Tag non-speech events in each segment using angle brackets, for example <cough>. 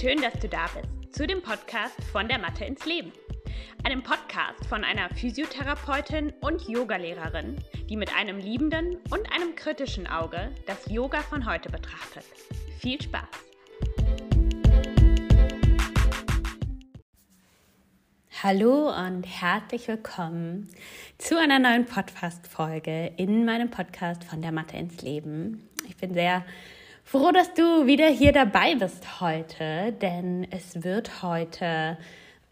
Schön, dass du da bist zu dem Podcast von der Mathe ins Leben. Einem Podcast von einer Physiotherapeutin und Yogalehrerin, die mit einem liebenden und einem kritischen Auge das Yoga von heute betrachtet. Viel Spaß! Hallo und herzlich willkommen zu einer neuen Podcast-Folge in meinem Podcast von der Mathe ins Leben. Ich bin sehr froh, dass du wieder hier dabei bist heute, denn es wird heute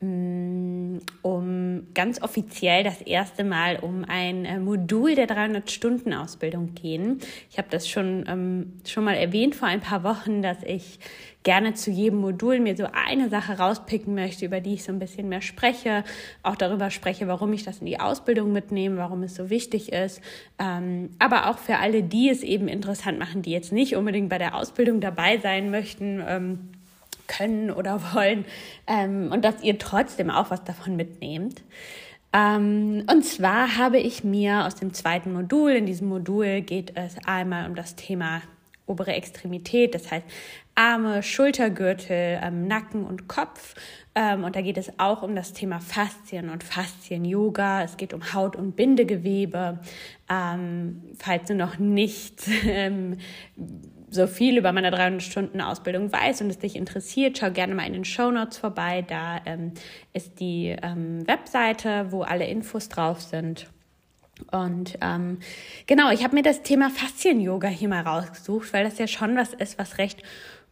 um ganz offiziell das erste Mal um ein äh, Modul der 300-Stunden-Ausbildung gehen. Ich habe das schon, ähm, schon mal erwähnt vor ein paar Wochen, dass ich gerne zu jedem Modul mir so eine Sache rauspicken möchte, über die ich so ein bisschen mehr spreche, auch darüber spreche, warum ich das in die Ausbildung mitnehme, warum es so wichtig ist, ähm, aber auch für alle, die es eben interessant machen, die jetzt nicht unbedingt bei der Ausbildung dabei sein möchten. Ähm, können oder <laughs> wollen ähm, und dass ihr trotzdem auch was davon mitnehmt. Ähm, und zwar habe ich mir aus dem zweiten Modul, in diesem Modul geht es einmal um das Thema obere Extremität, das heißt Arme, Schultergürtel, ähm, Nacken und Kopf. Ähm, und da geht es auch um das Thema Faszien und Faszien-Yoga. Es geht um Haut- und Bindegewebe. Ähm, falls du noch nicht <laughs> ähm, so viel über meine 300 Stunden Ausbildung weißt und es dich interessiert, schau gerne mal in den Show Notes vorbei. Da ähm, ist die ähm, Webseite, wo alle Infos drauf sind. Und ähm, genau, ich habe mir das Thema Faszien-Yoga hier mal rausgesucht, weil das ja schon was ist, was recht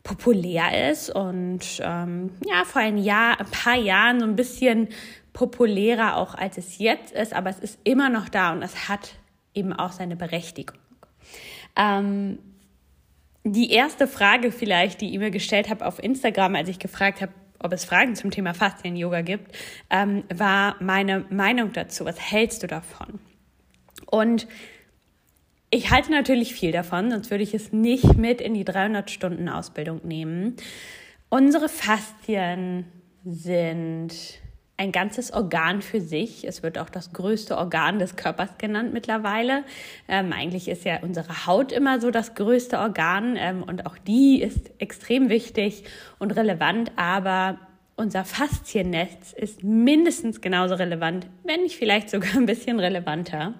populär ist und ähm, ja, vor ein Jahr, ein paar Jahren so ein bisschen populärer auch als es jetzt ist, aber es ist immer noch da und es hat eben auch seine Berechtigung. Ähm, die erste Frage vielleicht, die ich mir gestellt habe auf Instagram, als ich gefragt habe, ob es Fragen zum Thema Faszien-Yoga gibt, ähm, war meine Meinung dazu. Was hältst du davon? Und ich halte natürlich viel davon, sonst würde ich es nicht mit in die 300 Stunden Ausbildung nehmen. Unsere Faszien sind ein ganzes Organ für sich. Es wird auch das größte Organ des Körpers genannt mittlerweile. Ähm, eigentlich ist ja unsere Haut immer so das größte Organ ähm, und auch die ist extrem wichtig und relevant, aber unser Fasziennetz ist mindestens genauso relevant, wenn nicht vielleicht sogar ein bisschen relevanter.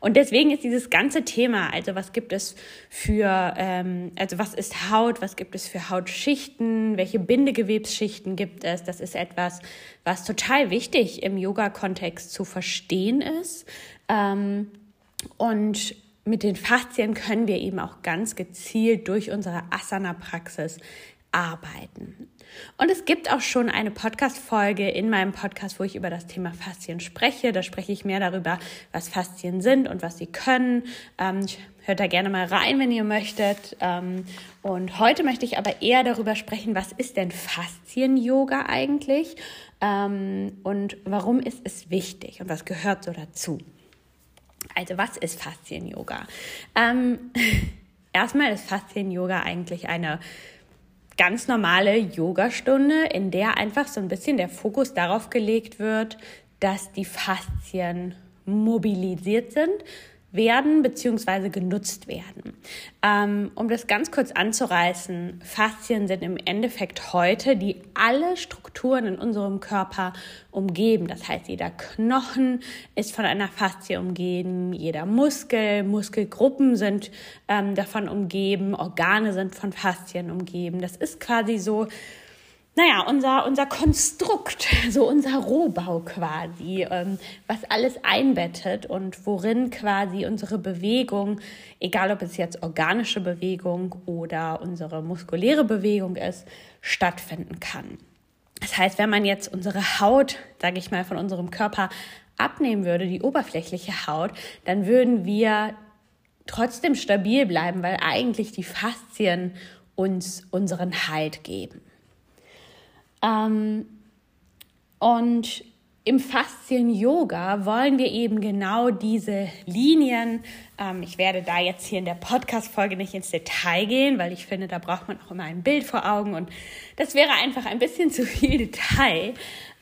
Und deswegen ist dieses ganze Thema, also was gibt es für, ähm, also was ist Haut, was gibt es für Hautschichten, welche Bindegewebsschichten gibt es, das ist etwas, was total wichtig im Yoga-Kontext zu verstehen ist. Ähm, und mit den Faszien können wir eben auch ganz gezielt durch unsere Asana-Praxis arbeiten. Und es gibt auch schon eine Podcast-Folge in meinem Podcast, wo ich über das Thema Faszien spreche. Da spreche ich mehr darüber, was Faszien sind und was sie können. Ähm, hört da gerne mal rein, wenn ihr möchtet. Ähm, und heute möchte ich aber eher darüber sprechen, was ist denn Faszien-Yoga eigentlich ähm, und warum ist es wichtig und was gehört so dazu. Also was ist Faszien-Yoga? Ähm, <laughs> erstmal ist Faszien-Yoga eigentlich eine ganz normale Yogastunde, in der einfach so ein bisschen der Fokus darauf gelegt wird, dass die Faszien mobilisiert sind, werden bzw. genutzt werden. Ähm, um das ganz kurz anzureißen, Faszien sind im Endeffekt heute, die alle Strukturen in unserem Körper umgeben. Das heißt, jeder Knochen ist von einer Faszie umgeben, jeder Muskel, Muskelgruppen sind ähm, davon umgeben, Organe sind von Faszien umgeben. Das ist quasi so naja, unser, unser Konstrukt, <laughs> so unser Rohbau quasi, ähm, was alles einbettet und worin quasi unsere Bewegung, egal ob es jetzt organische Bewegung oder unsere muskuläre Bewegung ist, stattfinden kann. Das heißt, wenn man jetzt unsere Haut, sage ich mal, von unserem Körper abnehmen würde, die oberflächliche Haut, dann würden wir trotzdem stabil bleiben, weil eigentlich die Faszien uns unseren Halt geben. Ähm, und im Faszien-Yoga wollen wir eben genau diese Linien, ähm, ich werde da jetzt hier in der Podcast-Folge nicht ins Detail gehen, weil ich finde, da braucht man auch immer ein Bild vor Augen und das wäre einfach ein bisschen <laughs> zu viel Detail.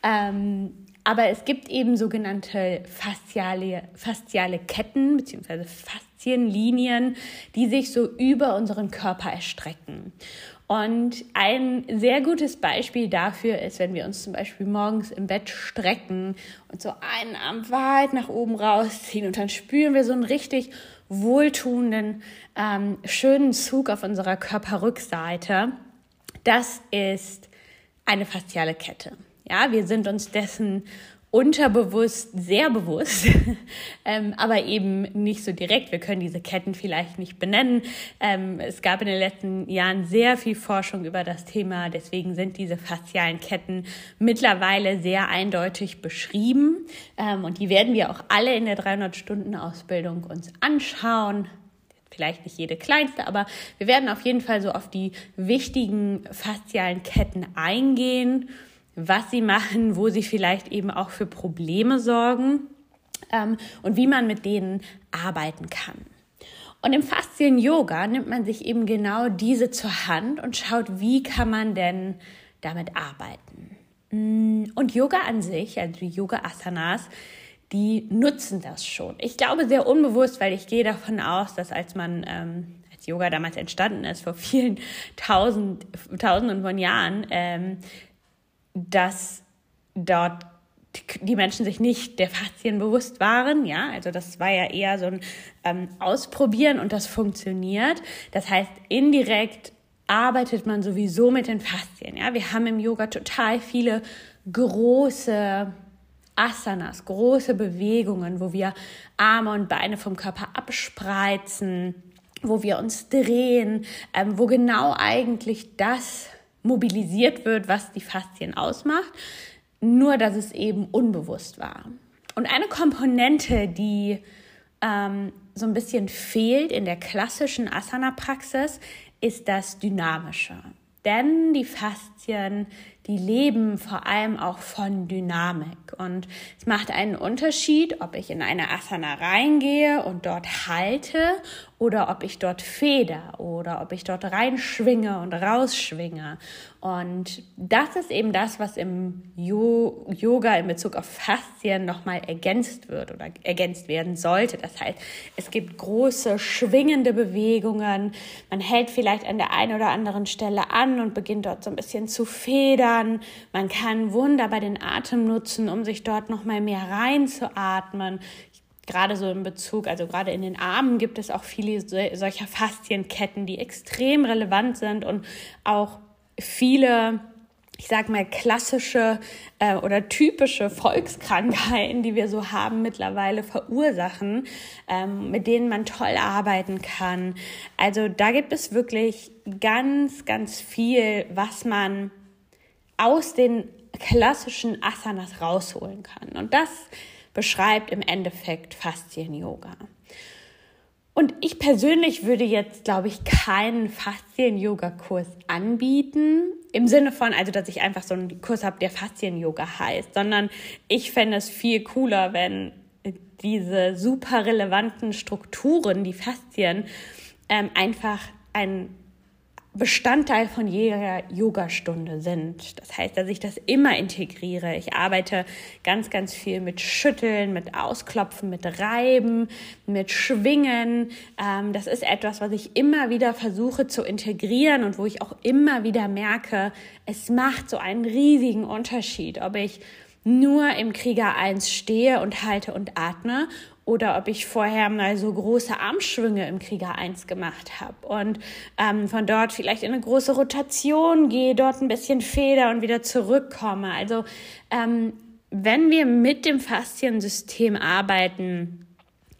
Ähm, aber es gibt eben sogenannte fasziale, fasziale Ketten bzw. Faszienlinien, die sich so über unseren Körper erstrecken. Und ein sehr gutes Beispiel dafür ist, wenn wir uns zum Beispiel morgens im Bett strecken und so einen Arm weit nach oben rausziehen und dann spüren wir so einen richtig wohltuenden, ähm, schönen Zug auf unserer Körperrückseite. Das ist eine fasziale Kette. Ja, wir sind uns dessen unterbewusst sehr bewusst, <laughs> ähm, aber eben nicht so direkt. Wir können diese Ketten vielleicht nicht benennen. Ähm, es gab in den letzten Jahren sehr viel Forschung über das Thema. Deswegen sind diese faszialen Ketten mittlerweile sehr eindeutig beschrieben. Ähm, und die werden wir auch alle in der 300-Stunden-Ausbildung uns anschauen vielleicht nicht jede kleinste, aber wir werden auf jeden Fall so auf die wichtigen faszialen Ketten eingehen was sie machen, wo sie vielleicht eben auch für Probleme sorgen ähm, und wie man mit denen arbeiten kann. Und im Faszien-Yoga nimmt man sich eben genau diese zur Hand und schaut, wie kann man denn damit arbeiten. Mm, und Yoga an sich, also die Yoga-Asanas, die nutzen das schon. Ich glaube sehr unbewusst, weil ich gehe davon aus, dass als man ähm, als Yoga damals entstanden ist, vor vielen tausend, tausenden von Jahren, ähm, dass dort die Menschen sich nicht der Faszien bewusst waren, ja, also das war ja eher so ein ähm, Ausprobieren und das funktioniert. Das heißt, indirekt arbeitet man sowieso mit den Faszien, ja. Wir haben im Yoga total viele große Asanas, große Bewegungen, wo wir Arme und Beine vom Körper abspreizen, wo wir uns drehen, ähm, wo genau eigentlich das mobilisiert wird, was die Faszien ausmacht, nur dass es eben unbewusst war. Und eine Komponente, die ähm, so ein bisschen fehlt in der klassischen Asana-Praxis, ist das Dynamische. Denn die Faszien die leben vor allem auch von Dynamik. Und es macht einen Unterschied, ob ich in eine Asana reingehe und dort halte oder ob ich dort feder oder ob ich dort reinschwinge und rausschwinge. Und das ist eben das, was im jo Yoga in Bezug auf Faszien nochmal ergänzt wird oder ergänzt werden sollte. Das heißt, es gibt große schwingende Bewegungen. Man hält vielleicht an der einen oder anderen Stelle an und beginnt dort so ein bisschen zu federn kann. Man kann wunderbar den Atem nutzen, um sich dort noch mal mehr reinzuatmen. Gerade so in Bezug, also gerade in den Armen gibt es auch viele solcher Faszienketten, die extrem relevant sind und auch viele ich sag mal, klassische äh, oder typische Volkskrankheiten, die wir so haben, mittlerweile verursachen, ähm, mit denen man toll arbeiten kann. Also da gibt es wirklich ganz, ganz viel, was man aus den klassischen Asanas rausholen kann. Und das beschreibt im Endeffekt Faszien-Yoga. Und ich persönlich würde jetzt, glaube ich, keinen Faszien-Yoga-Kurs anbieten. Im Sinne von, also, dass ich einfach so einen Kurs habe, der Faszien-Yoga heißt, sondern ich fände es viel cooler, wenn diese super relevanten Strukturen, die Faszien, ähm, einfach ein Bestandteil von jeder Yogastunde sind. Das heißt, dass ich das immer integriere. Ich arbeite ganz, ganz viel mit Schütteln, mit Ausklopfen, mit Reiben, mit Schwingen. Ähm, das ist etwas, was ich immer wieder versuche zu integrieren und wo ich auch immer wieder merke, es macht so einen riesigen Unterschied, ob ich nur im Krieger 1 stehe und halte und atme oder ob ich vorher mal so große Armschwünge im Krieger 1 gemacht habe und ähm, von dort vielleicht in eine große Rotation gehe, dort ein bisschen Feder und wieder zurückkomme. Also ähm, wenn wir mit dem Fasziensystem arbeiten,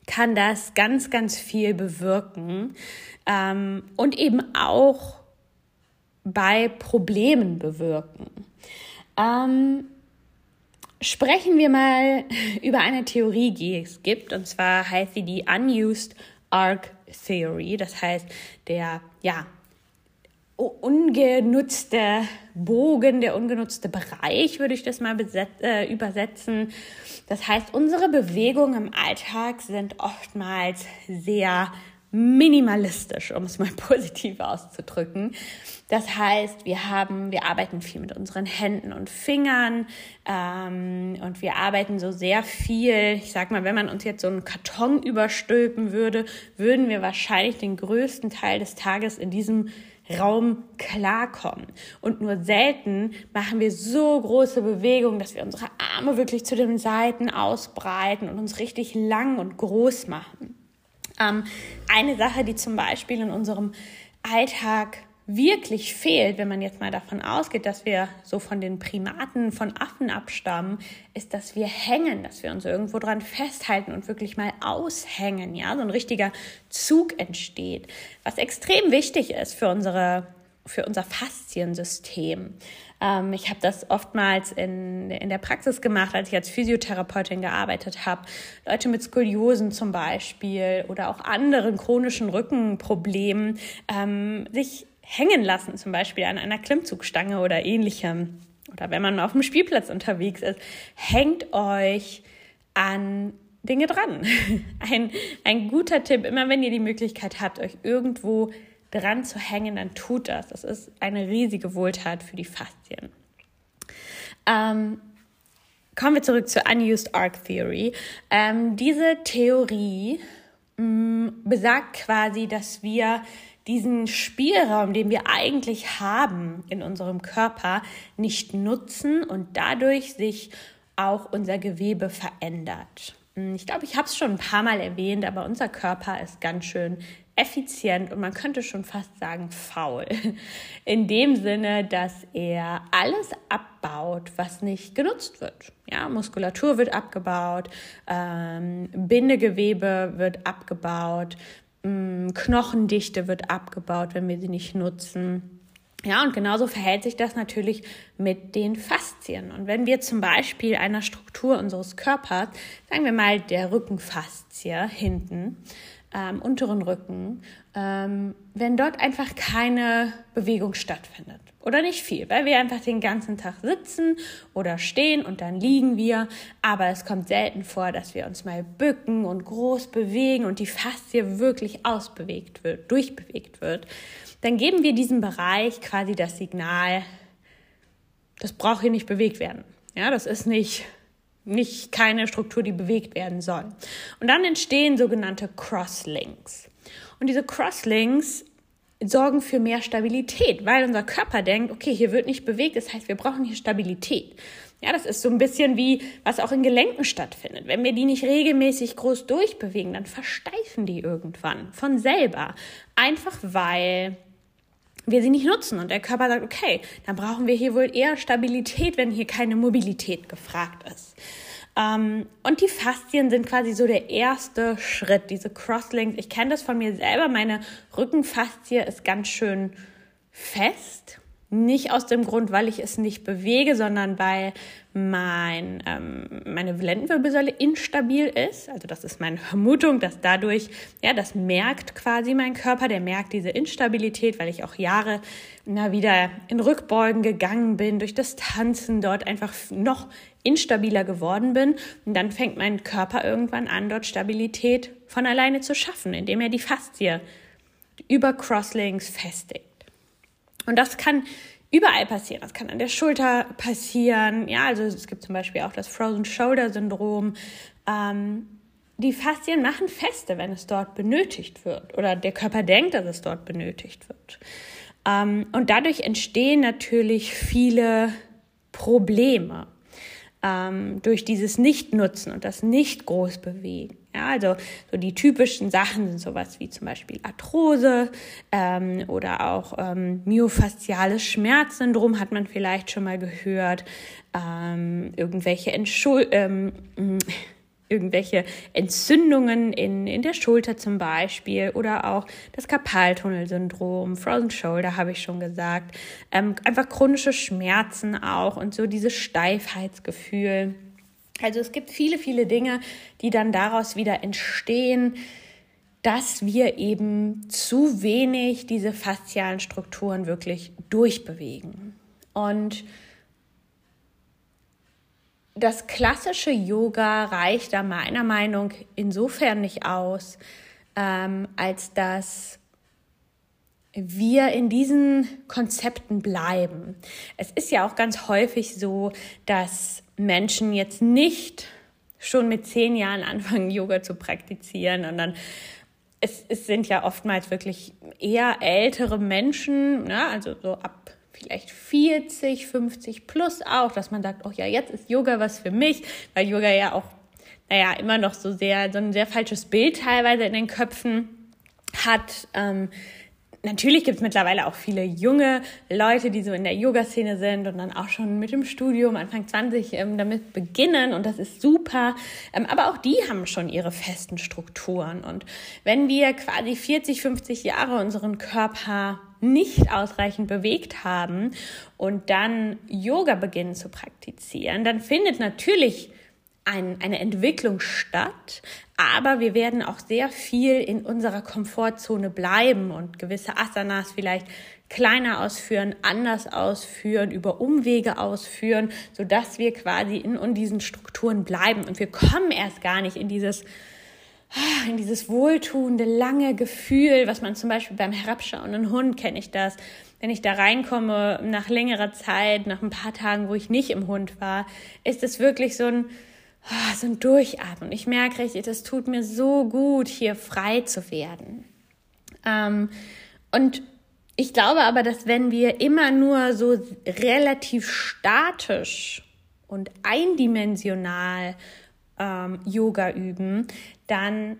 kann das ganz, ganz viel bewirken ähm, und eben auch bei Problemen bewirken. Ähm, Sprechen wir mal <laughs> über eine Theorie, die es gibt, und zwar heißt sie die Unused Arc Theory. Das heißt, der, ja, ungenutzte Bogen, der ungenutzte Bereich, würde ich das mal äh, übersetzen. Das heißt, unsere Bewegungen im Alltag sind oftmals sehr minimalistisch, um es mal <laughs> positiv auszudrücken. Das heißt, wir haben, wir arbeiten viel mit unseren Händen und Fingern ähm, und wir arbeiten so sehr viel. Ich sag mal, wenn man uns jetzt so einen Karton überstülpen würde, würden wir wahrscheinlich den größten Teil des Tages in diesem Raum klarkommen. Und nur selten machen wir so große Bewegungen, dass wir unsere Arme wirklich zu den Seiten ausbreiten und uns richtig lang und groß machen. Ähm, eine Sache, die zum Beispiel in unserem Alltag wirklich fehlt, wenn man jetzt mal davon ausgeht, dass wir so von den Primaten, von Affen abstammen, ist, dass wir hängen, dass wir uns irgendwo dran festhalten und wirklich mal aushängen, ja, so ein richtiger Zug entsteht, was extrem wichtig ist für unsere für unser Fasziensystem. Ähm, ich habe das oftmals in, in der Praxis gemacht, als ich als Physiotherapeutin gearbeitet habe. Leute mit Skoliosen zum Beispiel oder auch anderen chronischen Rückenproblemen ähm, sich hängen lassen, zum Beispiel an einer Klimmzugstange oder ähnlichem. Oder wenn man auf dem Spielplatz unterwegs ist, hängt euch an Dinge dran. <laughs> Ein, ein guter Tipp, immer wenn ihr die Möglichkeit habt, euch irgendwo dran zu hängen, dann tut das. Das ist eine riesige Wohltat für die Faszien. Ähm, kommen wir zurück zur Unused Arc Theory. Ähm, diese Theorie mh, mm, besagt quasi, dass wir diesen Spielraum, den wir eigentlich haben in unserem Körper, nicht nutzen und dadurch sich auch unser Gewebe verändert. Mm, ich glaube, ich habe es schon ein paar Mal erwähnt, aber unser Körper ist ganz schön effizient und man könnte schon fast sagen faul. <laughs> In dem Sinne, dass er alles abbaut, was nicht genutzt wird. Ja, Muskulatur wird abgebaut, ähm, Bindegewebe wird abgebaut, ähm, Knochendichte wird abgebaut, wenn wir sie nicht nutzen. Ja, und genauso verhält sich das natürlich mit den Faszien. Und wenn wir zum Beispiel einer Struktur unseres Körpers, sagen wir mal der Rückenfaszie hinten, ähm, unteren Rücken, ähm, wenn dort einfach keine Bewegung stattfindet. Oder nicht viel, weil wir einfach den ganzen Tag sitzen oder stehen und dann liegen wir. Aber es kommt selten vor, dass wir uns mal bücken und groß bewegen und die Faszie wirklich ausbewegt wird, durchbewegt wird. Dann geben wir diesem Bereich quasi das Signal, das braucht hier nicht bewegt werden. Ja, das ist nicht nicht keine Struktur, die bewegt werden soll. Und dann entstehen sogenannte Crosslinks. Und diese Crosslinks sorgen für mehr Stabilität, weil unser Körper denkt, okay, hier wird nicht bewegt, das heißt, wir brauchen hier Stabilität. Ja, das ist so ein bisschen wie, was auch in Gelenken stattfindet. Wenn wir die nicht regelmäßig groß durchbewegen, dann versteifen die irgendwann von selber. Einfach weil wir sie nicht nutzen und der Körper sagt, okay, dann brauchen wir hier wohl eher Stabilität, wenn hier keine Mobilität gefragt ist. Ähm, und die Faszien sind quasi so der erste Schritt, diese Crosslinks. Ich kenne das von mir selber, meine Rückenfaszie ist ganz schön fest nicht aus dem Grund, weil ich es nicht bewege, sondern weil mein, ähm, meine Lendenwirbelsäule instabil ist. Also das ist meine Vermutung, dass dadurch, ja, das merkt quasi mein Körper, der merkt diese Instabilität, weil ich auch Jahre na, wieder in Rückbeugen gegangen bin, durch das Tanzen dort einfach noch instabiler geworden bin. Und dann fängt mein Körper irgendwann an, dort Stabilität von alleine zu schaffen, indem er die Faszie über Crosslinks festigt. Und das kann überall passieren. Das kann an der Schulter passieren. Ja, also es gibt zum Beispiel auch das Frozen Shoulder Syndrom. Ähm, die Faszien machen feste, wenn es dort benötigt wird oder der Körper denkt, dass es dort benötigt wird. Ähm, und dadurch entstehen natürlich viele Probleme ähm, durch dieses Nicht-Nutzen und das Nicht-Groß-Bewegen. Ja, also so die typischen Sachen sind sowas wie zum Beispiel Arthrose ähm, oder auch ähm, myofasziales Schmerzsyndrom hat man vielleicht schon mal gehört. Ähm, irgendwelche Entschuld ähm, irgendwelche Entzündungen in, in der Schulter zum Beispiel oder auch das Karpaltunnelsyndrom, Frozen Shoulder habe ich schon gesagt, ähm, einfach chronische Schmerzen auch und so dieses Steifheitsgefühl. Also es gibt viele, viele Dinge, die dann daraus wieder entstehen, dass wir eben zu wenig diese faszialen Strukturen wirklich durchbewegen. Und das klassische Yoga reicht da meiner Meinung insofern nicht aus, ähm, als dass wir in diesen Konzepten bleiben. Es ist ja auch ganz häufig so, dass Menschen jetzt nicht schon mit zehn Jahren anfangen, <laughs> Yoga zu praktizieren und dann es, es sind ja oftmals wirklich eher ältere Menschen, ne? also so ab vielleicht 40, 50 plus auch, dass man sagt, oh ja, jetzt ist Yoga was für mich, weil Yoga ja auch, naja, immer noch so sehr, so ein sehr falsches Bild teilweise in den Köpfen hat. Ähm, natürlich gibt es mittlerweile auch viele junge Leute, die so in der Yoga-Szene sind und dann auch schon mit dem Studium Anfang 20 ähm, damit beginnen und das ist super. Ähm, aber auch die haben schon ihre festen Strukturen. Und wenn wir quasi 40, 50 Jahre unseren Körper nicht ausreichend bewegt haben und dann Yoga beginnen zu praktizieren, dann findet natürlich ein, eine Entwicklung statt, aber wir werden auch sehr viel in unserer Komfortzone bleiben und gewisse Asanas vielleicht kleiner ausführen, anders ausführen, über Umwege ausführen, so dass wir quasi in, in diesen Strukturen bleiben und wir kommen erst gar nicht in dieses ah, in dieses wohltuende, lange Gefühl, was man zum Beispiel beim herabschauenden Hund kenne ich das. Wenn ich da reinkomme nach längerer Zeit, nach ein paar Tagen, wo ich nicht im Hund war, ist es wirklich so ein, so ein Durchatmen. Ich merke richtig, das tut mir so gut, hier frei zu werden. Ähm, und ich glaube aber, dass wenn wir immer nur so relativ statisch und eindimensional ähm, Yoga üben, dann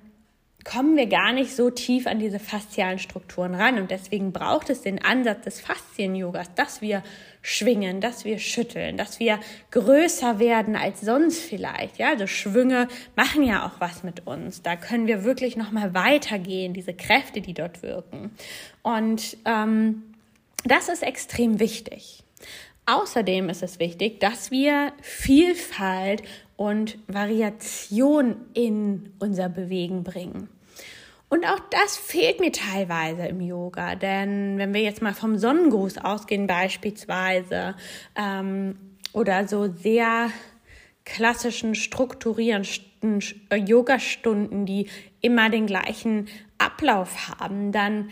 kommen wir gar nicht so tief an diese faszialen Strukturen ran. Und deswegen braucht es den Ansatz des Faszien-Yogas, dass wir schwingen, dass wir schütteln, dass wir größer werden als sonst vielleicht. Ja, also Schwünge machen ja auch was mit uns. Da können wir wirklich nochmal weitergehen, diese Kräfte, die dort wirken. Und ähm, das ist extrem wichtig. Außerdem ist es wichtig, dass wir Vielfalt und Variation in unser Bewegen bringen. Und auch das fehlt mir teilweise im Yoga, denn wenn wir jetzt mal vom Sonnengruß ausgehen beispielsweise ähm, oder so sehr klassischen strukturierenden Yoga-Stunden, die immer den gleichen Ablauf haben, dann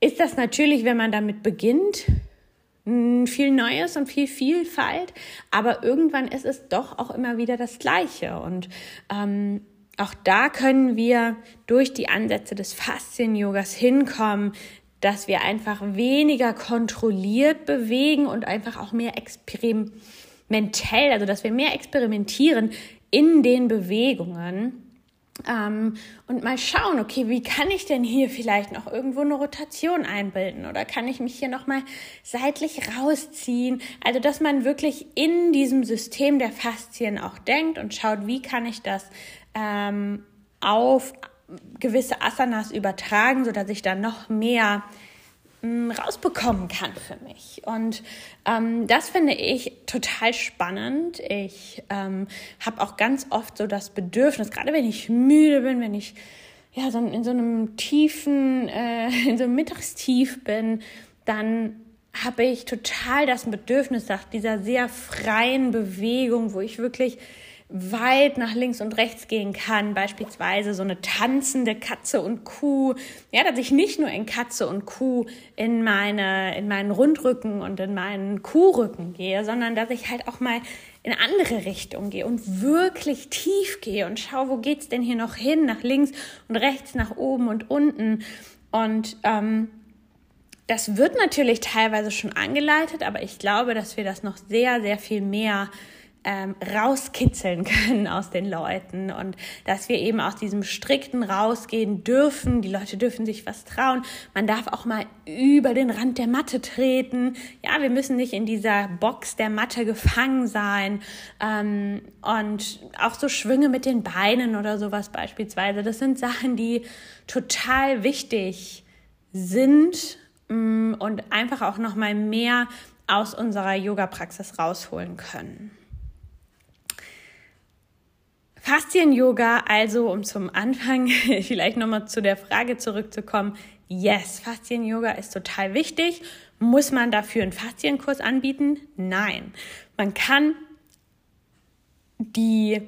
ist das natürlich, wenn man damit beginnt, viel Neues und viel Vielfalt, aber irgendwann ist es doch auch immer wieder das Gleiche. Und ähm, auch da können wir durch die Ansätze des Faszien-Yogas hinkommen, dass wir einfach weniger kontrolliert bewegen und einfach auch mehr experimentell, also dass wir mehr experimentieren in den Bewegungen ähm, und mal schauen, okay, wie kann ich denn hier vielleicht noch irgendwo eine Rotation einbilden oder kann ich mich hier nochmal seitlich rausziehen? Also, dass man wirklich in diesem System der Faszien auch denkt und schaut, wie kann ich das ähm, auf gewisse Asanas übertragen, sodass ich dann noch mehr rausbekommen kann für mich. Und ähm, das finde ich total spannend. Ich ähm, habe auch ganz oft so das Bedürfnis, gerade wenn ich müde bin, wenn ich ja so in so einem tiefen, äh, <laughs> in so einem Mittagstief bin, dann habe ich total das Bedürfnis nach dieser sehr freien Bewegung, wo ich wirklich weit nach links und rechts gehen kann, beispielsweise so eine tanzende Katze und Kuh, ja, dass ich nicht nur in Katze und Kuh in meine, in meinen Rundrücken und in meinen Kuhrücken gehe, sondern dass ich halt auch mal in andere Richtungen gehe und wirklich tief gehe und schaue, wo geht's denn hier noch hin, nach links und rechts, nach oben und unten. Und ähm, das wird natürlich teilweise schon angeleitet, aber ich glaube, dass wir das noch sehr, sehr viel mehr ähm, rauskitzeln <laughs> können aus den Leuten und dass wir eben aus diesem strikten rausgehen dürfen. Die Leute dürfen sich was trauen. Man darf auch mal über den Rand der Matte treten. Ja, wir müssen nicht in dieser Box der Matte gefangen sein. Ähm, und auch so Schwünge mit den Beinen oder sowas beispielsweise. Das sind Sachen, die total wichtig sind mm, und einfach auch noch mal mehr aus unserer Yoga-Praxis rausholen können. Faszien-Yoga, also um zum Anfang <laughs> vielleicht nochmal zu der Frage zurückzukommen. Yes, Faszien-Yoga ist total wichtig. Muss man dafür einen Faszienkurs anbieten? Nein. Man kann die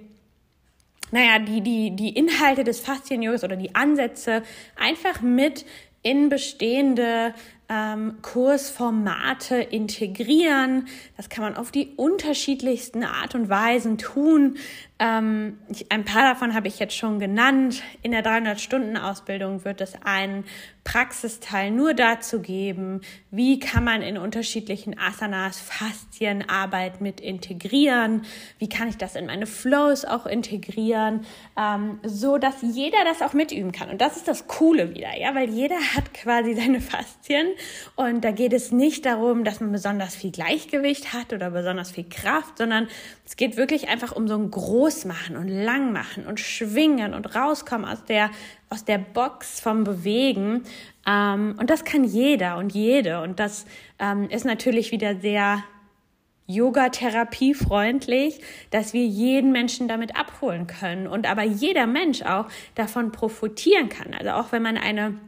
naja, die, die, die Inhalte des Faszien-Yogas oder die Ansätze einfach mit in bestehende ähm, Kursformate integrieren. Das kann man auf die unterschiedlichsten Art und Weisen tun. Ähm, ich, ein paar davon habe ich jetzt schon genannt. In der 300-Stunden-Ausbildung wird es einen Praxisteil nur dazu geben, wie kann man in unterschiedlichen Asanas Faszienarbeit mit integrieren, wie kann ich das in meine Flows auch integrieren, ähm, so dass jeder das auch mitüben kann. Und das ist das Coole wieder, ja, weil jeder hat quasi seine Faszien und da geht es nicht darum, dass man besonders viel Gleichgewicht hat oder besonders viel Kraft, sondern es geht wirklich einfach um so ein Großmachen und Langmachen und Schwingen und rauskommen aus der, aus der Box vom Bewegen. Ähm, und das kann jeder und jede. Und das ähm, ist natürlich wieder sehr Yoga-Therapie freundlich, dass wir jeden Menschen damit abholen können und aber jeder Mensch auch davon profitieren kann. Also auch wenn man eine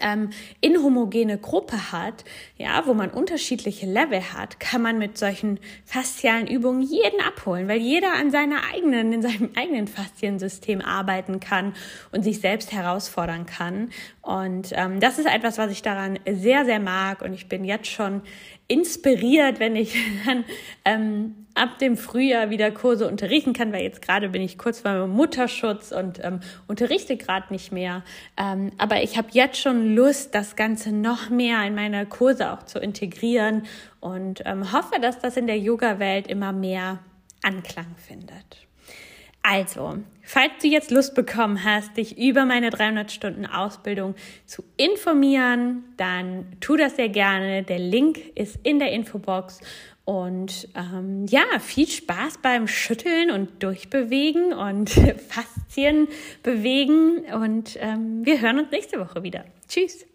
ähm, inhomogene Gruppe hat, ja, wo man unterschiedliche Level hat, kann man mit solchen faszialen Übungen jeden abholen, weil jeder an seiner eigenen, in seinem eigenen Fasziensystem arbeiten kann und sich selbst herausfordern kann. Und ähm, das ist etwas, was ich daran sehr, sehr mag. Und ich bin jetzt schon inspiriert, wenn ich <laughs> dann ähm, ab dem Frühjahr wieder Kurse unterrichten kann, weil jetzt gerade bin ich kurz vor meinem Mutterschutz und ähm, unterrichte gerade nicht mehr. Ähm, aber ich habe jetzt schon Lust, das Ganze noch mehr in meine Kurse auch zu integrieren und ähm, hoffe, dass das in der Yoga-Welt immer mehr Anklang findet. Also, falls du jetzt Lust bekommen hast, dich über meine 300 Stunden Ausbildung zu informieren, dann tu das sehr gerne. Der Link ist in der Infobox. Und ähm, ja, viel Spaß beim Schütteln und Durchbewegen und <laughs> Faszien bewegen. Und ähm, wir hören uns nächste Woche wieder. Tschüss.